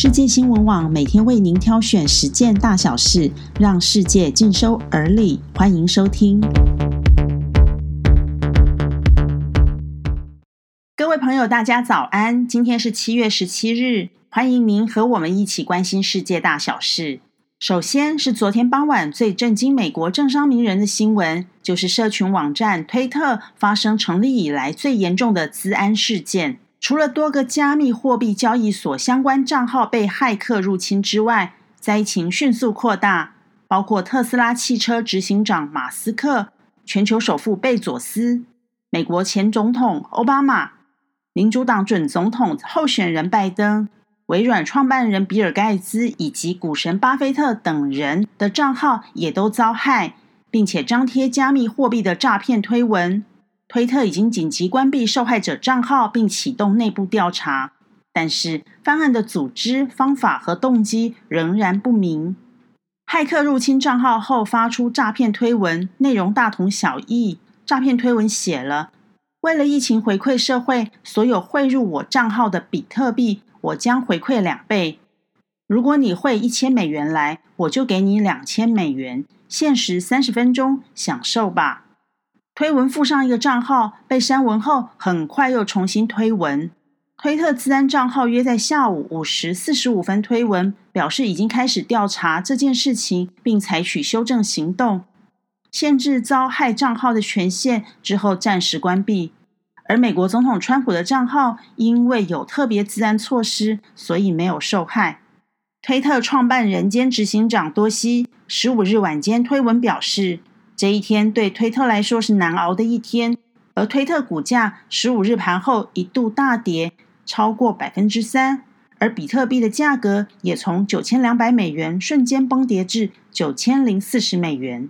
世界新闻网每天为您挑选十件大小事，让世界尽收耳里。欢迎收听。各位朋友，大家早安！今天是七月十七日，欢迎您和我们一起关心世界大小事。首先是昨天傍晚最震惊美国政商名人的新闻，就是社群网站推特发生成立以来最严重的资安事件。除了多个加密货币交易所相关账号被骇客入侵之外，灾情迅速扩大，包括特斯拉汽车执行长马斯克、全球首富贝佐斯、美国前总统奥巴马、民主党准总统候选人拜登、微软创办人比尔盖茨以及股神巴菲特等人的账号也都遭害，并且张贴加密货币的诈骗推文。推特已经紧急关闭受害者账号，并启动内部调查，但是犯案的组织、方法和动机仍然不明。骇客入侵账号后发出诈骗推文，内容大同小异。诈骗推文写了：“为了疫情回馈社会，所有汇入我账号的比特币，我将回馈两倍。如果你汇一千美元来，我就给你两千美元。限时三十分钟，享受吧。”推文附上一个账号，被删文后，很快又重新推文。推特自安账号约在下午五时四十五分推文，表示已经开始调查这件事情，并采取修正行动，限制遭害账号的权限，之后暂时关闭。而美国总统川普的账号因为有特别自安措施，所以没有受害。推特创办人兼执行长多西十五日晚间推文表示。这一天对推特来说是难熬的一天，而推特股价十五日盘后一度大跌超过百分之三，而比特币的价格也从九千两百美元瞬间崩跌至九千零四十美元。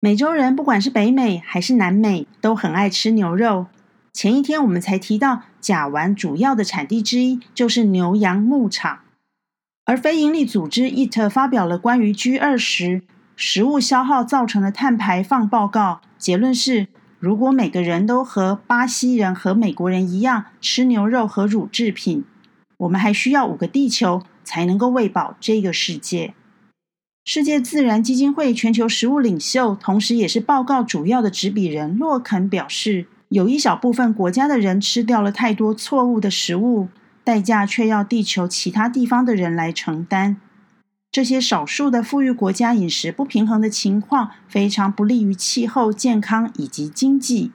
美洲人不管是北美还是南美都很爱吃牛肉。前一天我们才提到，甲烷主要的产地之一就是牛羊牧场，而非营利组织 e t 发表了关于 G 二十。食物消耗造成的碳排放报告结论是：如果每个人都和巴西人和美国人一样吃牛肉和乳制品，我们还需要五个地球才能够喂饱这个世界。世界自然基金会全球食物领袖，同时也是报告主要的执笔人洛肯表示，有一小部分国家的人吃掉了太多错误的食物，代价却要地球其他地方的人来承担。这些少数的富裕国家饮食不平衡的情况非常不利于气候、健康以及经济。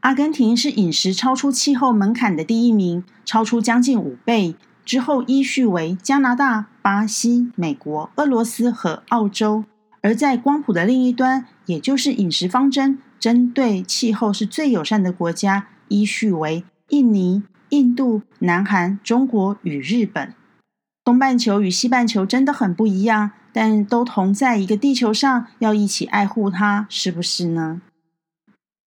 阿根廷是饮食超出气候门槛的第一名，超出将近五倍。之后依序为加拿大、巴西、美国、俄罗斯和澳洲。而在光谱的另一端，也就是饮食方针针对气候是最友善的国家，依序为印尼、印度、南韩、中国与日本。东半球与西半球真的很不一样，但都同在一个地球上，要一起爱护它，是不是呢？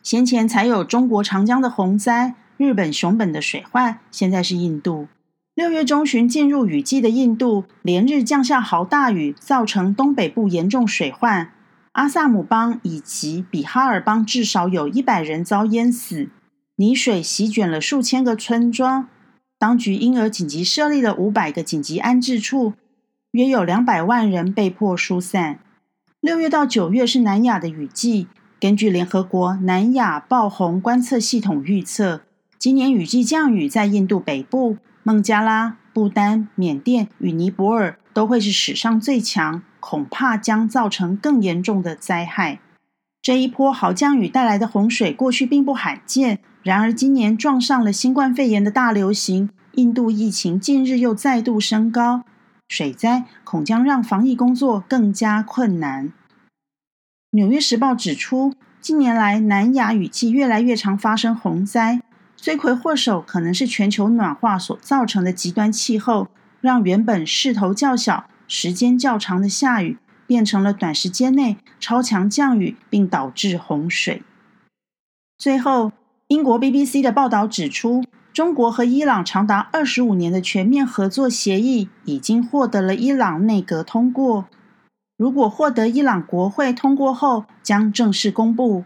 先前才有中国长江的洪灾，日本熊本的水患，现在是印度。六月中旬进入雨季的印度，连日降下豪大雨，造成东北部严重水患。阿萨姆邦以及比哈尔邦至少有一百人遭淹死，泥水席卷了数千个村庄。当局因而紧急设立了五百个紧急安置处，约有两百万人被迫疏散。六月到九月是南亚的雨季，根据联合国南亚爆洪观测系统预测，今年雨季降雨在印度北部、孟加拉、不丹、缅甸与尼泊尔都会是史上最强，恐怕将造成更严重的灾害。这一波豪降雨带来的洪水，过去并不罕见。然而，今年撞上了新冠肺炎的大流行，印度疫情近日又再度升高，水灾恐将让防疫工作更加困难。《纽约时报》指出，近年来南亚雨季越来越常发生洪灾，罪魁祸首可能是全球暖化所造成的极端气候，让原本势头较小、时间较长的下雨。变成了短时间内超强降雨，并导致洪水。最后，英国 BBC 的报道指出，中国和伊朗长达二十五年的全面合作协议已经获得了伊朗内阁通过。如果获得伊朗国会通过后，将正式公布。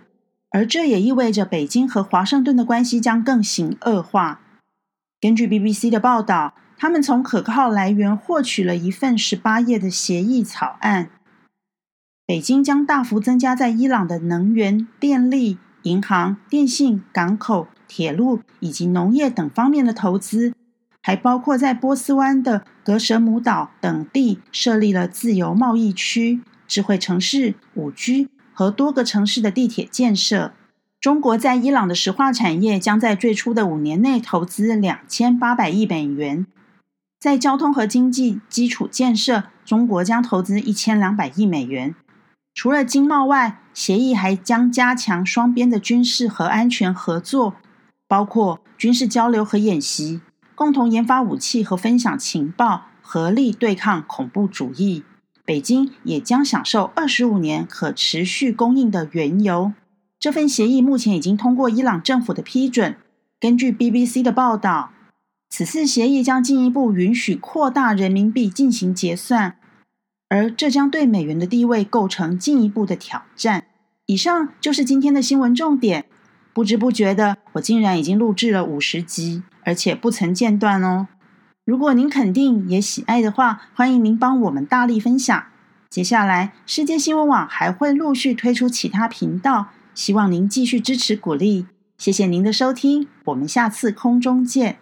而这也意味着北京和华盛顿的关系将更形恶化。根据 BBC 的报道。他们从可靠来源获取了一份十八页的协议草案。北京将大幅增加在伊朗的能源、电力、银行、电信、港口、铁路以及农业等方面的投资，还包括在波斯湾的格什姆岛等地设立了自由贸易区、智慧城市、五 G 和多个城市的地铁建设。中国在伊朗的石化产业将在最初的五年内投资两千八百亿美元，在交通和经济基础建设，中国将投资一千两百亿美元。除了经贸外，协议还将加强双边的军事和安全合作，包括军事交流和演习，共同研发武器和分享情报，合力对抗恐怖主义。北京也将享受二十五年可持续供应的原油。这份协议目前已经通过伊朗政府的批准。根据 BBC 的报道，此次协议将进一步允许扩大人民币进行结算。而这将对美元的地位构成进一步的挑战。以上就是今天的新闻重点。不知不觉的，我竟然已经录制了五十集，而且不曾间断哦。如果您肯定也喜爱的话，欢迎您帮我们大力分享。接下来，世界新闻网还会陆续推出其他频道，希望您继续支持鼓励。谢谢您的收听，我们下次空中见。